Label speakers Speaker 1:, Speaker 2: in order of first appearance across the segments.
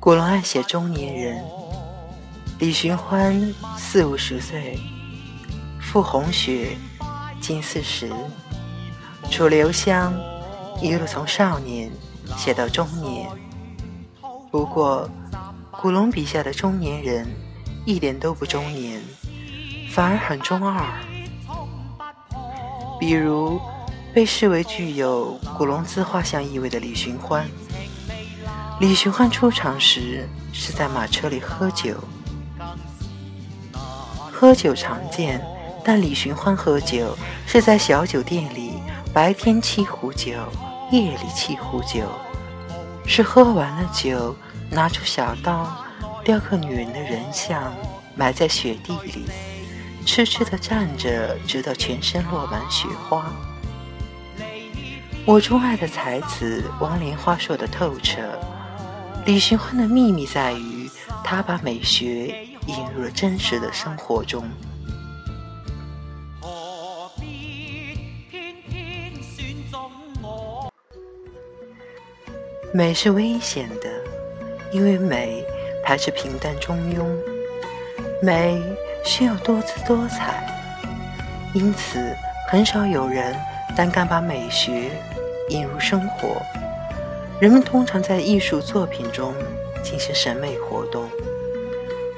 Speaker 1: 古龙爱写中年人，李寻欢四五十岁，傅红雪近四十，楚留香一路从少年写到中年。不过，古龙笔下的中年人一点都不中年，反而很中二。比如，被视为具有古龙自画像意味的李寻欢。李寻欢出场时是在马车里喝酒，喝酒常见，但李寻欢喝酒是在小酒店里，白天沏壶酒，夜里沏壶酒，是喝完了酒，拿出小刀，雕刻女人的人像，埋在雪地里。痴痴地站着，直到全身落满雪花。我钟爱的才子王莲花说的透彻。李寻欢的秘密在于，他把美学引入了真实的生活中。美是危险的，因为美排斥平淡中庸，美。需要多姿多彩，因此很少有人胆敢把美学引入生活。人们通常在艺术作品中进行审美活动，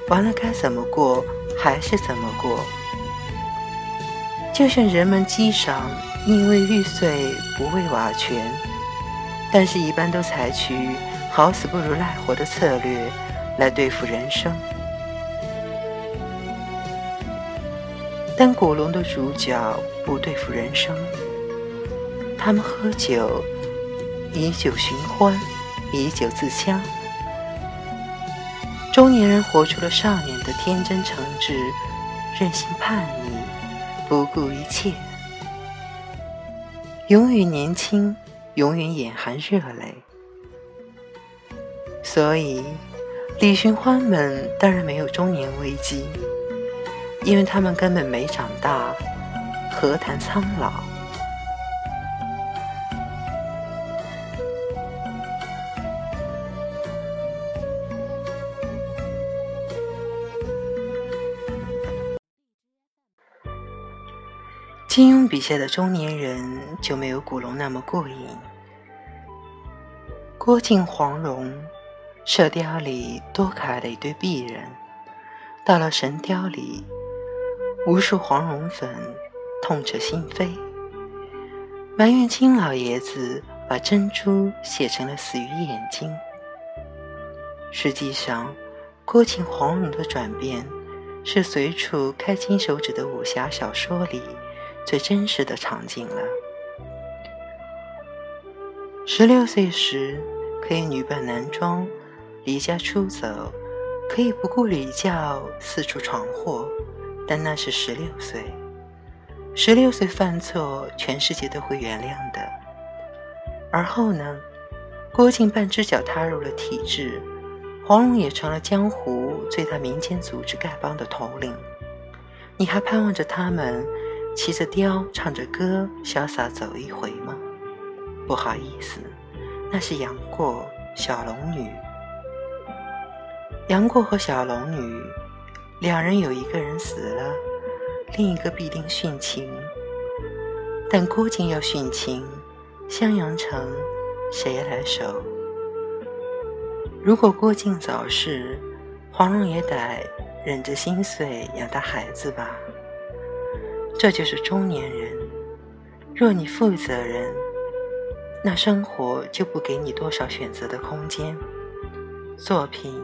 Speaker 1: 完了该怎么过还是怎么过。就像人们积赏宁为玉碎不为瓦全，但是一般都采取好死不如赖活的策略来对付人生。但古龙的主角不对付人生，他们喝酒，以酒寻欢，以酒自枪。中年人活出了少年的天真诚挚、任性叛逆、不顾一切，永远年轻，永远眼含热泪。所以，李寻欢们当然没有中年危机。因为他们根本没长大，何谈苍老？金庸笔下的中年人就没有古龙那么过瘾。郭靖、黄蓉，《射雕》里多可爱的一对璧人，到了《神雕》里。无数黄蓉粉痛彻心扉，埋怨金老爷子把珍珠写成了死鱼眼睛。实际上，郭靖黄蓉的转变是随处开金手指的武侠小说里最真实的场景了。十六岁时可以女扮男装离家出走，可以不顾礼教四处闯祸。但那是十六岁，十六岁犯错，全世界都会原谅的。而后呢？郭靖半只脚踏入了体制，黄蓉也成了江湖最大民间组织丐帮的头领。你还盼望着他们骑着雕，唱着歌，潇洒走一回吗？不好意思，那是杨过、小龙女。杨过和小龙女。两人有一个人死了，另一个必定殉情。但郭靖要殉情，襄阳城谁来守？如果郭靖早逝，黄蓉也得忍着心碎养大孩子吧。这就是中年人。若你负责任，那生活就不给你多少选择的空间。作品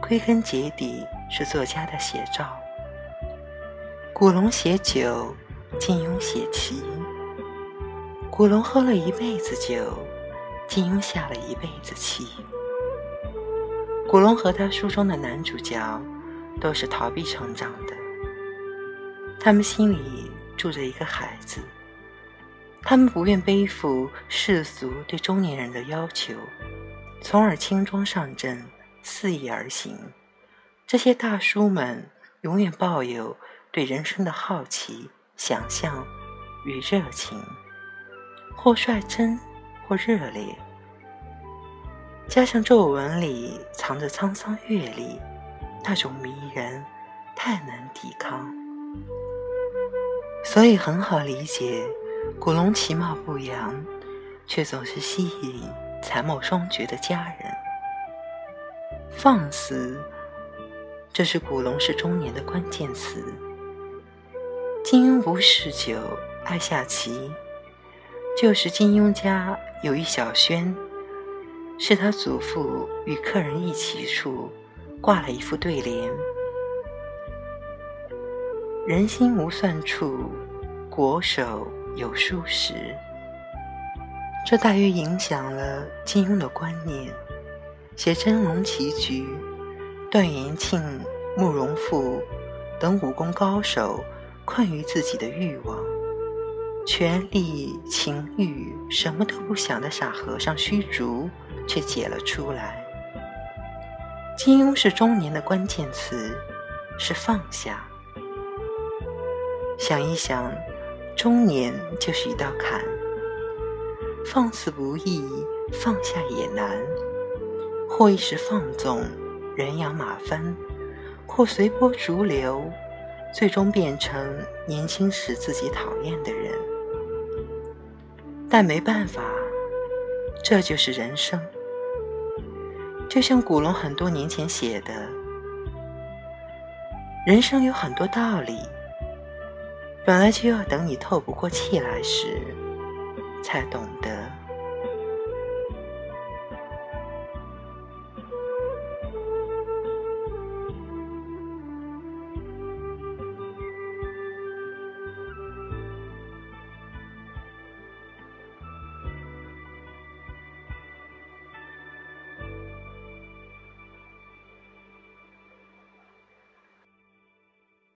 Speaker 1: 归根结底。是作家的写照。古龙写酒，金庸写棋。古龙喝了一辈子酒，金庸下了一辈子棋。古龙和他书中的男主角都是逃避成长的，他们心里住着一个孩子，他们不愿背负世俗对中年人的要求，从而轻装上阵，肆意而行。这些大叔们永远抱有对人生的好奇、想象与热情，或率真，或热烈。加上皱纹里藏着沧桑阅历，那种迷人太难抵抗，所以很好理解，古龙其貌不扬，却总是吸引才貌双绝的佳人。放肆，这是古龙是中年的关键词。金庸不嗜酒，爱下棋。就是金庸家有一小轩，是他祖父与客人一起处挂了一副对联：“人心无算处，国手有数时。”这大约影响了金庸的观念。写真龙棋局，段延庆、慕容复等武功高手困于自己的欲望。权力、情欲，什么都不想的傻和尚虚竹，却解了出来。金庸是中年的关键词，是放下。想一想，中年就是一道坎，放肆不易，放下也难。或一时放纵，人仰马翻；或随波逐流，最终变成年轻时自己讨厌的人。但没办法，这就是人生。就像古龙很多年前写的：“人生有很多道理，本来就要等你透不过气来时，才懂得。”